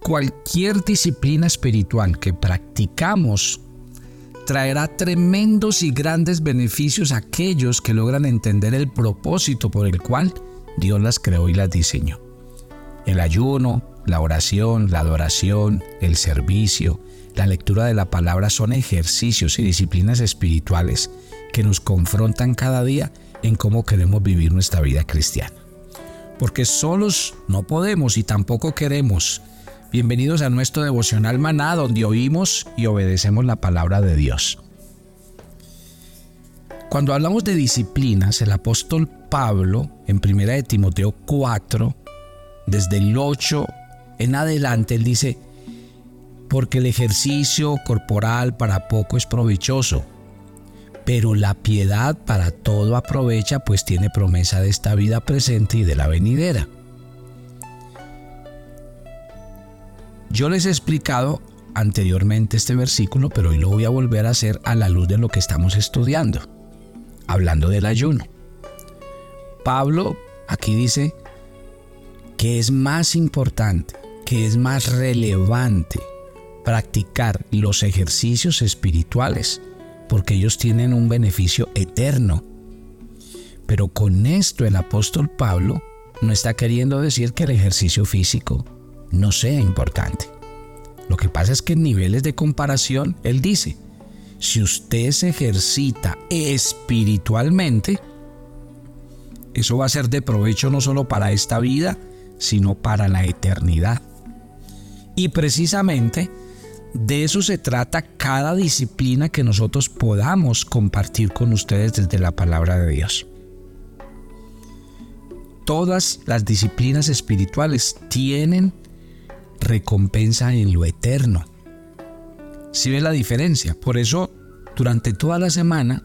Cualquier disciplina espiritual que practicamos traerá tremendos y grandes beneficios a aquellos que logran entender el propósito por el cual Dios las creó y las diseñó. El ayuno, la oración, la adoración, el servicio, la lectura de la palabra son ejercicios y disciplinas espirituales que nos confrontan cada día en cómo queremos vivir nuestra vida cristiana. Porque solos no podemos y tampoco queremos. Bienvenidos a nuestro devocional maná donde oímos y obedecemos la palabra de Dios. Cuando hablamos de disciplinas, el apóstol Pablo en 1 de Timoteo 4, desde el 8 en adelante, él dice, porque el ejercicio corporal para poco es provechoso, pero la piedad para todo aprovecha, pues tiene promesa de esta vida presente y de la venidera. Yo les he explicado anteriormente este versículo, pero hoy lo voy a volver a hacer a la luz de lo que estamos estudiando, hablando del ayuno. Pablo aquí dice que es más importante, que es más relevante practicar los ejercicios espirituales, porque ellos tienen un beneficio eterno. Pero con esto el apóstol Pablo no está queriendo decir que el ejercicio físico no sea importante. Lo que pasa es que en niveles de comparación, él dice, si usted se ejercita espiritualmente, eso va a ser de provecho no solo para esta vida, sino para la eternidad. Y precisamente de eso se trata cada disciplina que nosotros podamos compartir con ustedes desde la palabra de Dios. Todas las disciplinas espirituales tienen recompensa en lo eterno. Si ve la diferencia? Por eso, durante toda la semana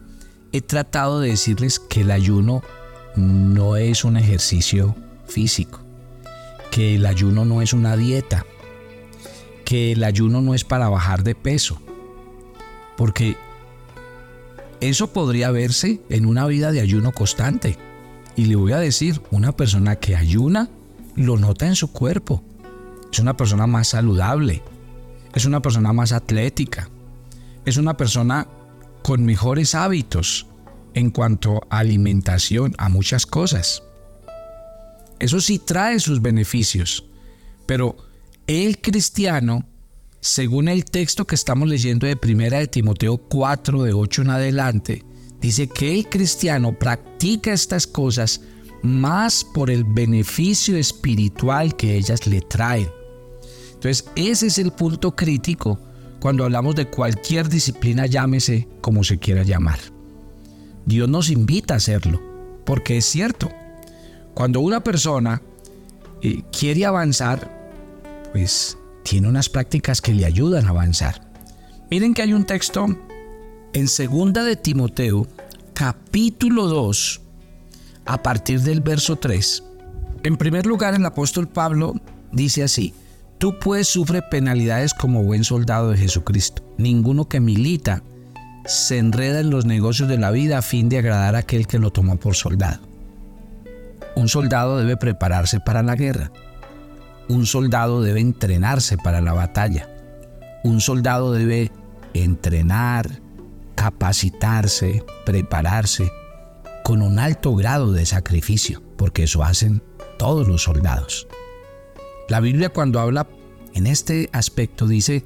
he tratado de decirles que el ayuno no es un ejercicio físico, que el ayuno no es una dieta, que el ayuno no es para bajar de peso, porque eso podría verse en una vida de ayuno constante. Y le voy a decir, una persona que ayuna lo nota en su cuerpo. Es una persona más saludable, es una persona más atlética, es una persona con mejores hábitos en cuanto a alimentación, a muchas cosas. Eso sí trae sus beneficios, pero el cristiano, según el texto que estamos leyendo de Primera de Timoteo 4, de 8 en adelante, dice que el cristiano practica estas cosas más por el beneficio espiritual que ellas le traen. Entonces, ese es el punto crítico cuando hablamos de cualquier disciplina, llámese como se quiera llamar. Dios nos invita a hacerlo, porque es cierto, cuando una persona eh, quiere avanzar, pues tiene unas prácticas que le ayudan a avanzar. Miren que hay un texto en segunda de Timoteo, capítulo 2, a partir del verso 3. En primer lugar, el apóstol Pablo dice así, Tú pues sufre penalidades como buen soldado de Jesucristo. Ninguno que milita se enreda en los negocios de la vida a fin de agradar a aquel que lo tomó por soldado. Un soldado debe prepararse para la guerra un soldado debe entrenarse para la batalla. Un soldado debe entrenar, capacitarse, prepararse con un alto grado de sacrificio, porque eso hacen todos los soldados. La Biblia cuando habla en este aspecto dice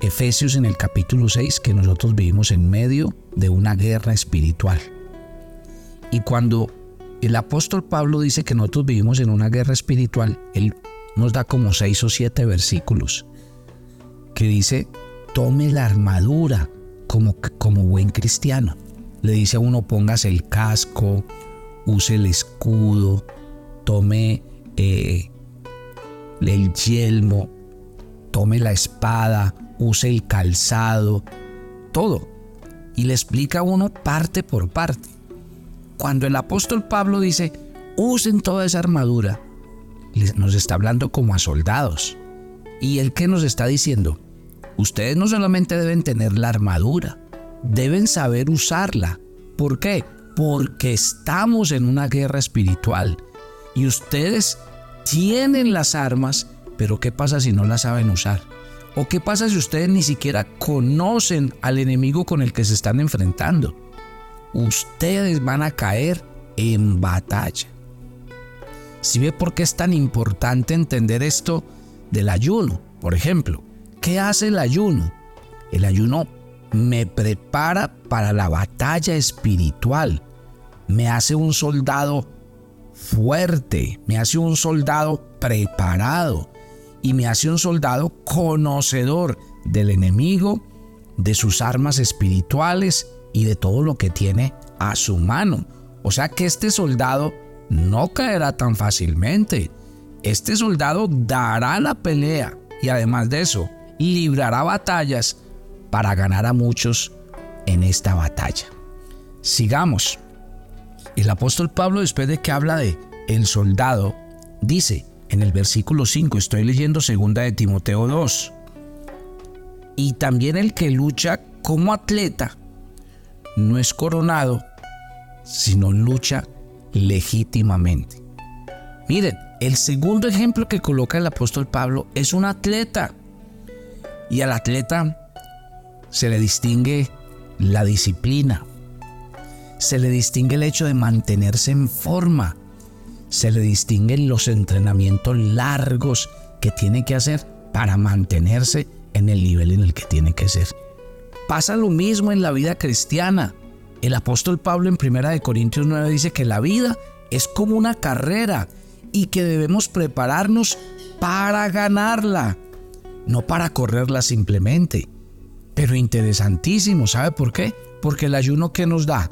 Efesios en el capítulo 6 que nosotros vivimos en medio de una guerra espiritual. Y cuando el apóstol Pablo dice que nosotros vivimos en una guerra espiritual, él nos da como seis o siete versículos que dice, tome la armadura como, como buen cristiano. Le dice a uno, póngase el casco, use el escudo, tome eh, el yelmo, tome la espada, use el calzado, todo. Y le explica a uno parte por parte. Cuando el apóstol Pablo dice, usen toda esa armadura, nos está hablando como a soldados. ¿Y el que nos está diciendo? Ustedes no solamente deben tener la armadura, deben saber usarla. ¿Por qué? Porque estamos en una guerra espiritual y ustedes tienen las armas pero ¿qué pasa si no la saben usar? ¿O qué pasa si ustedes ni siquiera conocen al enemigo con el que se están enfrentando? Ustedes van a caer en batalla. Si ve por qué es tan importante entender esto del ayuno, por ejemplo, ¿qué hace el ayuno? El ayuno me prepara para la batalla espiritual, me hace un soldado fuerte, me hace un soldado preparado, y me hace un soldado conocedor del enemigo, de sus armas espirituales y de todo lo que tiene a su mano. O sea que este soldado no caerá tan fácilmente. Este soldado dará la pelea y además de eso, librará batallas para ganar a muchos en esta batalla. Sigamos. El apóstol Pablo después de que habla de el soldado, dice, en el versículo 5, estoy leyendo segunda de Timoteo 2. Y también el que lucha como atleta no es coronado, sino lucha legítimamente. Miren, el segundo ejemplo que coloca el apóstol Pablo es un atleta. Y al atleta se le distingue la disciplina. Se le distingue el hecho de mantenerse en forma se le distinguen los entrenamientos largos que tiene que hacer para mantenerse en el nivel en el que tiene que ser. Pasa lo mismo en la vida cristiana. El apóstol Pablo en 1 Corintios 9 dice que la vida es como una carrera y que debemos prepararnos para ganarla, no para correrla simplemente. Pero interesantísimo, ¿sabe por qué? Porque el ayuno que nos da,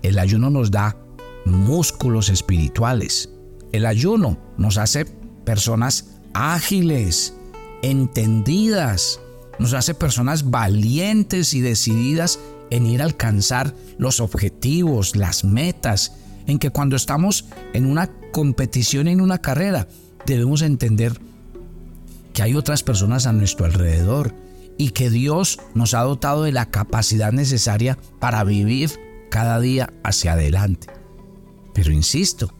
el ayuno nos da músculos espirituales. El ayuno nos hace personas ágiles, entendidas, nos hace personas valientes y decididas en ir a alcanzar los objetivos, las metas, en que cuando estamos en una competición, en una carrera, debemos entender que hay otras personas a nuestro alrededor y que Dios nos ha dotado de la capacidad necesaria para vivir cada día hacia adelante. Pero insisto,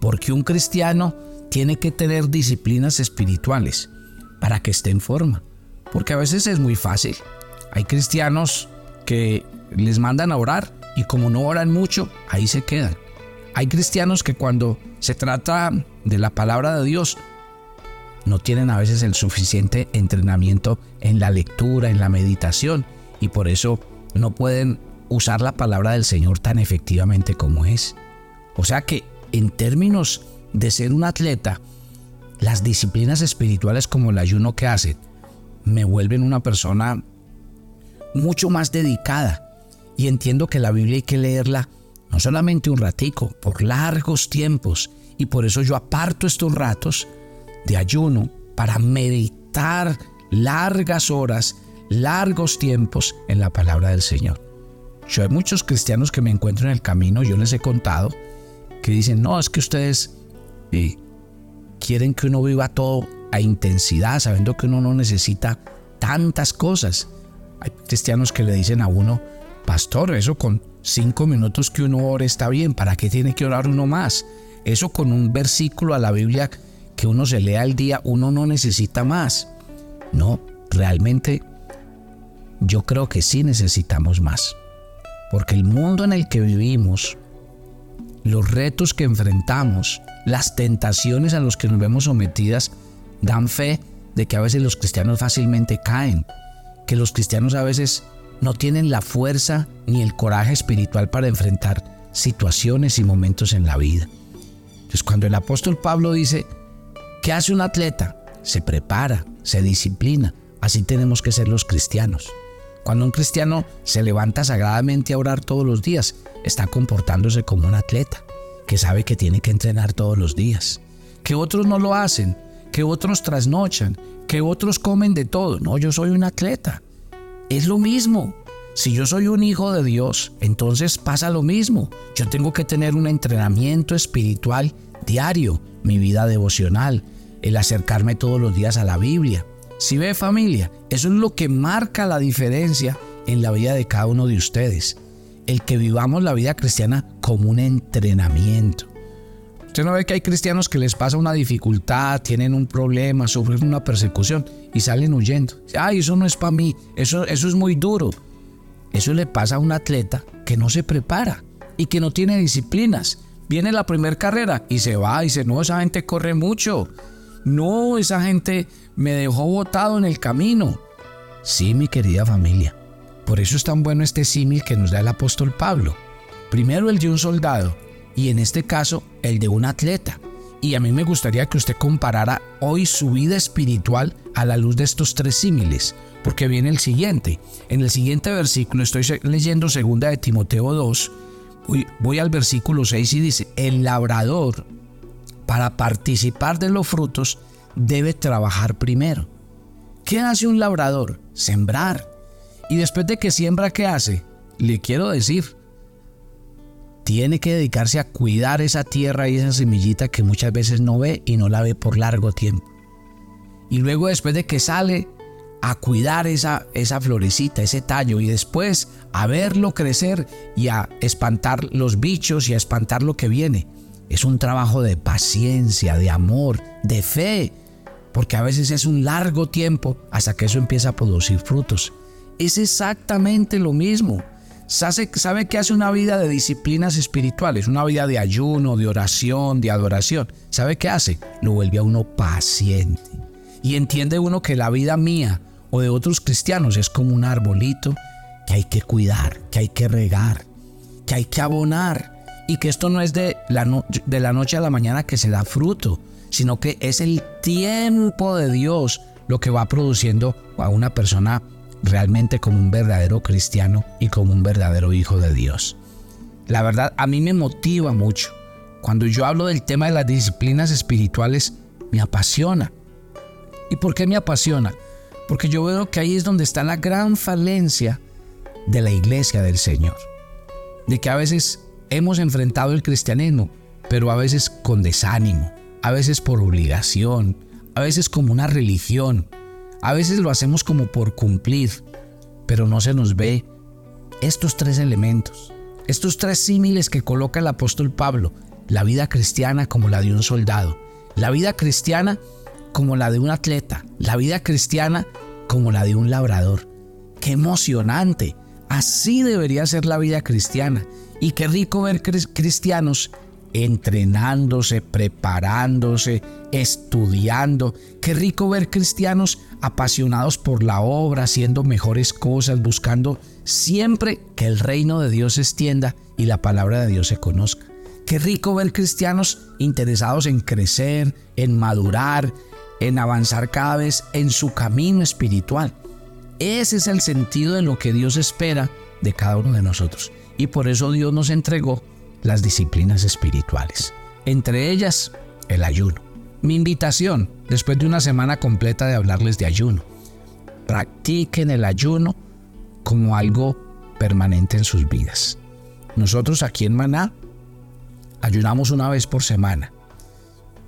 porque un cristiano tiene que tener disciplinas espirituales para que esté en forma. Porque a veces es muy fácil. Hay cristianos que les mandan a orar y como no oran mucho, ahí se quedan. Hay cristianos que cuando se trata de la palabra de Dios, no tienen a veces el suficiente entrenamiento en la lectura, en la meditación, y por eso no pueden usar la palabra del Señor tan efectivamente como es. O sea que en términos de ser un atleta, las disciplinas espirituales como el ayuno que hacen me vuelven una persona mucho más dedicada. Y entiendo que la Biblia hay que leerla no solamente un ratico, por largos tiempos. Y por eso yo aparto estos ratos de ayuno para meditar largas horas, largos tiempos en la palabra del Señor. Yo hay muchos cristianos que me encuentro en el camino, yo les he contado, que dicen, no, es que ustedes eh, quieren que uno viva todo a intensidad, sabiendo que uno no necesita tantas cosas. Hay cristianos que le dicen a uno, pastor, eso con cinco minutos que uno ore está bien, ¿para qué tiene que orar uno más? Eso con un versículo a la Biblia que uno se lea al día, uno no necesita más. No, realmente yo creo que sí necesitamos más. Porque el mundo en el que vivimos, los retos que enfrentamos, las tentaciones a los que nos vemos sometidas, dan fe de que a veces los cristianos fácilmente caen, que los cristianos a veces no tienen la fuerza ni el coraje espiritual para enfrentar situaciones y momentos en la vida. Entonces cuando el apóstol Pablo dice, ¿qué hace un atleta? Se prepara, se disciplina. Así tenemos que ser los cristianos. Cuando un cristiano se levanta sagradamente a orar todos los días, está comportándose como un atleta, que sabe que tiene que entrenar todos los días. Que otros no lo hacen, que otros trasnochan, que otros comen de todo. No, yo soy un atleta. Es lo mismo. Si yo soy un hijo de Dios, entonces pasa lo mismo. Yo tengo que tener un entrenamiento espiritual diario, mi vida devocional, el acercarme todos los días a la Biblia, si ve familia, eso es lo que marca la diferencia en la vida de cada uno de ustedes. El que vivamos la vida cristiana como un entrenamiento. Usted no ve que hay cristianos que les pasa una dificultad, tienen un problema, sufren una persecución y salen huyendo. Ay, eso no es para mí, eso, eso es muy duro. Eso le pasa a un atleta que no se prepara y que no tiene disciplinas. Viene la primera carrera y se va y dice, no, esa gente corre mucho. No, esa gente me dejó botado en el camino. Sí, mi querida familia. Por eso es tan bueno este símil que nos da el apóstol Pablo. Primero el de un soldado y en este caso el de un atleta. Y a mí me gustaría que usted comparara hoy su vida espiritual a la luz de estos tres símiles, porque viene el siguiente. En el siguiente versículo estoy leyendo segunda de Timoteo 2, voy, voy al versículo 6 y dice, el labrador para participar de los frutos debe trabajar primero. ¿Qué hace un labrador? Sembrar. Y después de que siembra, ¿qué hace? Le quiero decir, tiene que dedicarse a cuidar esa tierra y esa semillita que muchas veces no ve y no la ve por largo tiempo. Y luego después de que sale a cuidar esa, esa florecita, ese tallo y después a verlo crecer y a espantar los bichos y a espantar lo que viene. Es un trabajo de paciencia, de amor, de fe, porque a veces es un largo tiempo hasta que eso empieza a producir frutos. Es exactamente lo mismo. ¿Sabe, sabe que hace una vida de disciplinas espirituales, una vida de ayuno, de oración, de adoración? ¿Sabe qué hace? Lo vuelve a uno paciente. Y entiende uno que la vida mía o de otros cristianos es como un arbolito que hay que cuidar, que hay que regar, que hay que abonar y que esto no es de la, de la noche a la mañana que se da fruto, sino que es el tiempo de Dios lo que va produciendo a una persona realmente como un verdadero cristiano y como un verdadero hijo de Dios. La verdad, a mí me motiva mucho. Cuando yo hablo del tema de las disciplinas espirituales, me apasiona. ¿Y por qué me apasiona? Porque yo veo que ahí es donde está la gran falencia de la iglesia del Señor. De que a veces hemos enfrentado el cristianismo, pero a veces con desánimo, a veces por obligación, a veces como una religión, a veces lo hacemos como por cumplir, pero no se nos ve estos tres elementos, estos tres símiles que coloca el apóstol Pablo, la vida cristiana como la de un soldado, la vida cristiana como la de un atleta, la vida cristiana como la de un labrador. ¡Qué emocionante! Así debería ser la vida cristiana. Y qué rico ver cristianos entrenándose, preparándose, estudiando. Qué rico ver cristianos apasionados por la obra, haciendo mejores cosas, buscando siempre que el reino de Dios se extienda y la palabra de Dios se conozca. Qué rico ver cristianos interesados en crecer, en madurar, en avanzar cada vez en su camino espiritual. Ese es el sentido de lo que Dios espera de cada uno de nosotros. Y por eso Dios nos entregó las disciplinas espirituales. Entre ellas, el ayuno. Mi invitación, después de una semana completa de hablarles de ayuno, practiquen el ayuno como algo permanente en sus vidas. Nosotros aquí en Maná ayunamos una vez por semana.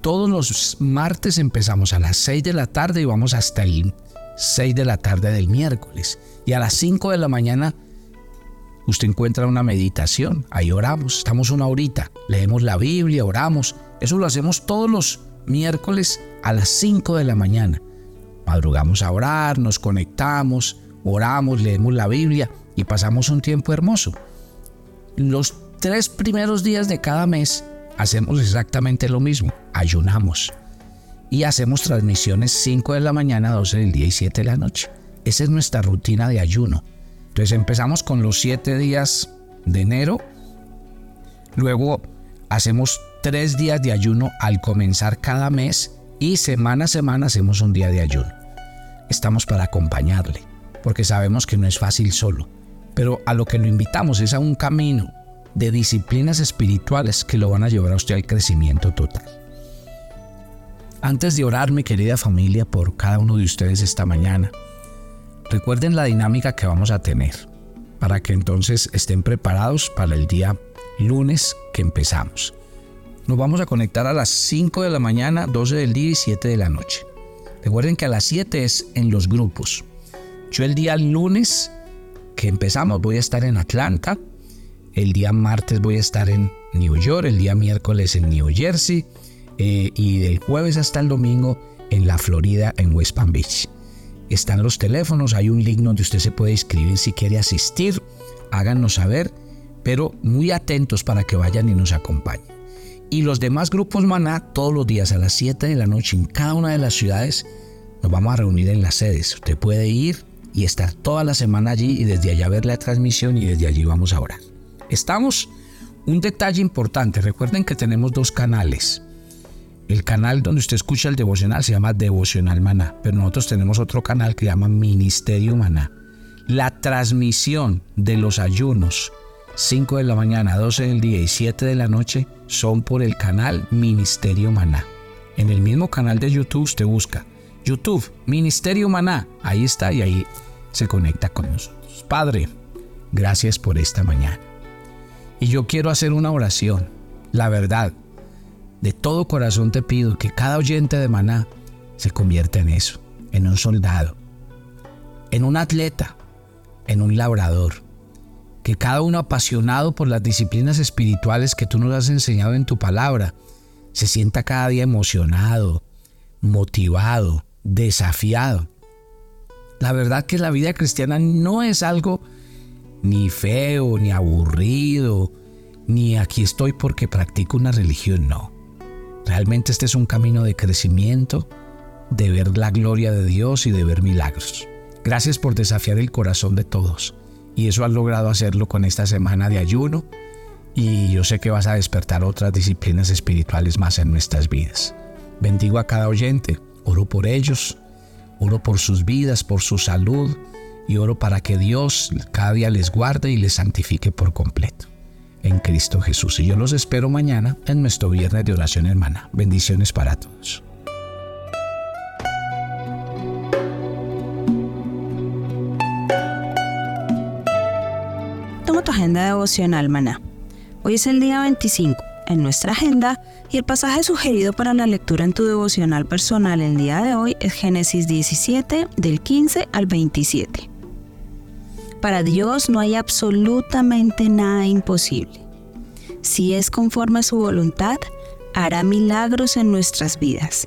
Todos los martes empezamos a las 6 de la tarde y vamos hasta el 6 de la tarde del miércoles. Y a las 5 de la mañana usted encuentra una meditación, ahí oramos, estamos una horita, leemos la Biblia, oramos. Eso lo hacemos todos los miércoles a las 5 de la mañana. Madrugamos a orar, nos conectamos, oramos, leemos la Biblia y pasamos un tiempo hermoso. Los tres primeros días de cada mes hacemos exactamente lo mismo, ayunamos y hacemos transmisiones 5 de la mañana, 12 del día y 7 de la noche. Esa es nuestra rutina de ayuno. Entonces empezamos con los 7 días de enero, luego hacemos 3 días de ayuno al comenzar cada mes y semana a semana hacemos un día de ayuno. Estamos para acompañarle, porque sabemos que no es fácil solo, pero a lo que lo invitamos es a un camino de disciplinas espirituales que lo van a llevar a usted al crecimiento total. Antes de orar, mi querida familia, por cada uno de ustedes esta mañana, recuerden la dinámica que vamos a tener para que entonces estén preparados para el día lunes que empezamos. Nos vamos a conectar a las 5 de la mañana, 12 del día y 7 de la noche. Recuerden que a las 7 es en los grupos. Yo el día lunes que empezamos voy a estar en Atlanta. El día martes voy a estar en New York, el día miércoles en New Jersey eh, y del jueves hasta el domingo en la Florida, en West Palm Beach. Están los teléfonos, hay un link donde usted se puede inscribir si quiere asistir, háganos saber, pero muy atentos para que vayan y nos acompañen. Y los demás grupos Maná, todos los días a las 7 de la noche en cada una de las ciudades, nos vamos a reunir en las sedes. Usted puede ir y estar toda la semana allí y desde allá ver la transmisión y desde allí vamos a orar. Estamos, un detalle importante, recuerden que tenemos dos canales. El canal donde usted escucha el devocional se llama Devocional Maná, pero nosotros tenemos otro canal que se llama Ministerio Maná. La transmisión de los ayunos, 5 de la mañana, 12 del día y 7 de la noche, son por el canal Ministerio Maná. En el mismo canal de YouTube usted busca YouTube, Ministerio Maná, ahí está y ahí se conecta con nosotros. Padre, gracias por esta mañana. Y yo quiero hacer una oración, la verdad, de todo corazón te pido que cada oyente de Maná se convierta en eso, en un soldado, en un atleta, en un labrador. Que cada uno apasionado por las disciplinas espirituales que tú nos has enseñado en tu palabra, se sienta cada día emocionado, motivado, desafiado. La verdad que la vida cristiana no es algo ni feo, ni aburrido, ni aquí estoy porque practico una religión, no. Realmente este es un camino de crecimiento, de ver la gloria de Dios y de ver milagros. Gracias por desafiar el corazón de todos. Y eso has logrado hacerlo con esta semana de ayuno. Y yo sé que vas a despertar otras disciplinas espirituales más en nuestras vidas. Bendigo a cada oyente, oro por ellos, oro por sus vidas, por su salud y oro para que Dios cada día les guarde y les santifique por completo en Cristo Jesús. Y yo los espero mañana en nuestro viernes de oración hermana. Bendiciones para todos. Toma tu agenda devocional, maná. Hoy es el día 25 en nuestra agenda y el pasaje sugerido para la lectura en tu devocional personal el día de hoy es Génesis 17 del 15 al 27. Para Dios no hay absolutamente nada imposible. Si es conforme a su voluntad, hará milagros en nuestras vidas.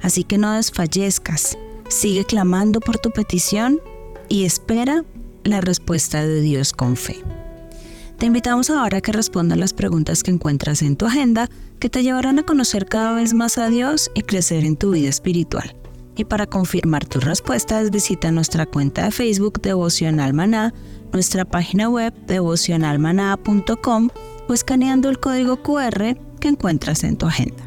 Así que no desfallezcas, sigue clamando por tu petición y espera la respuesta de Dios con fe. Te invitamos ahora a que respondas las preguntas que encuentras en tu agenda que te llevarán a conocer cada vez más a Dios y crecer en tu vida espiritual. Y para confirmar tus respuestas, visita nuestra cuenta de Facebook Devocional Maná, nuestra página web devocionalmaná.com o escaneando el código QR que encuentras en tu agenda.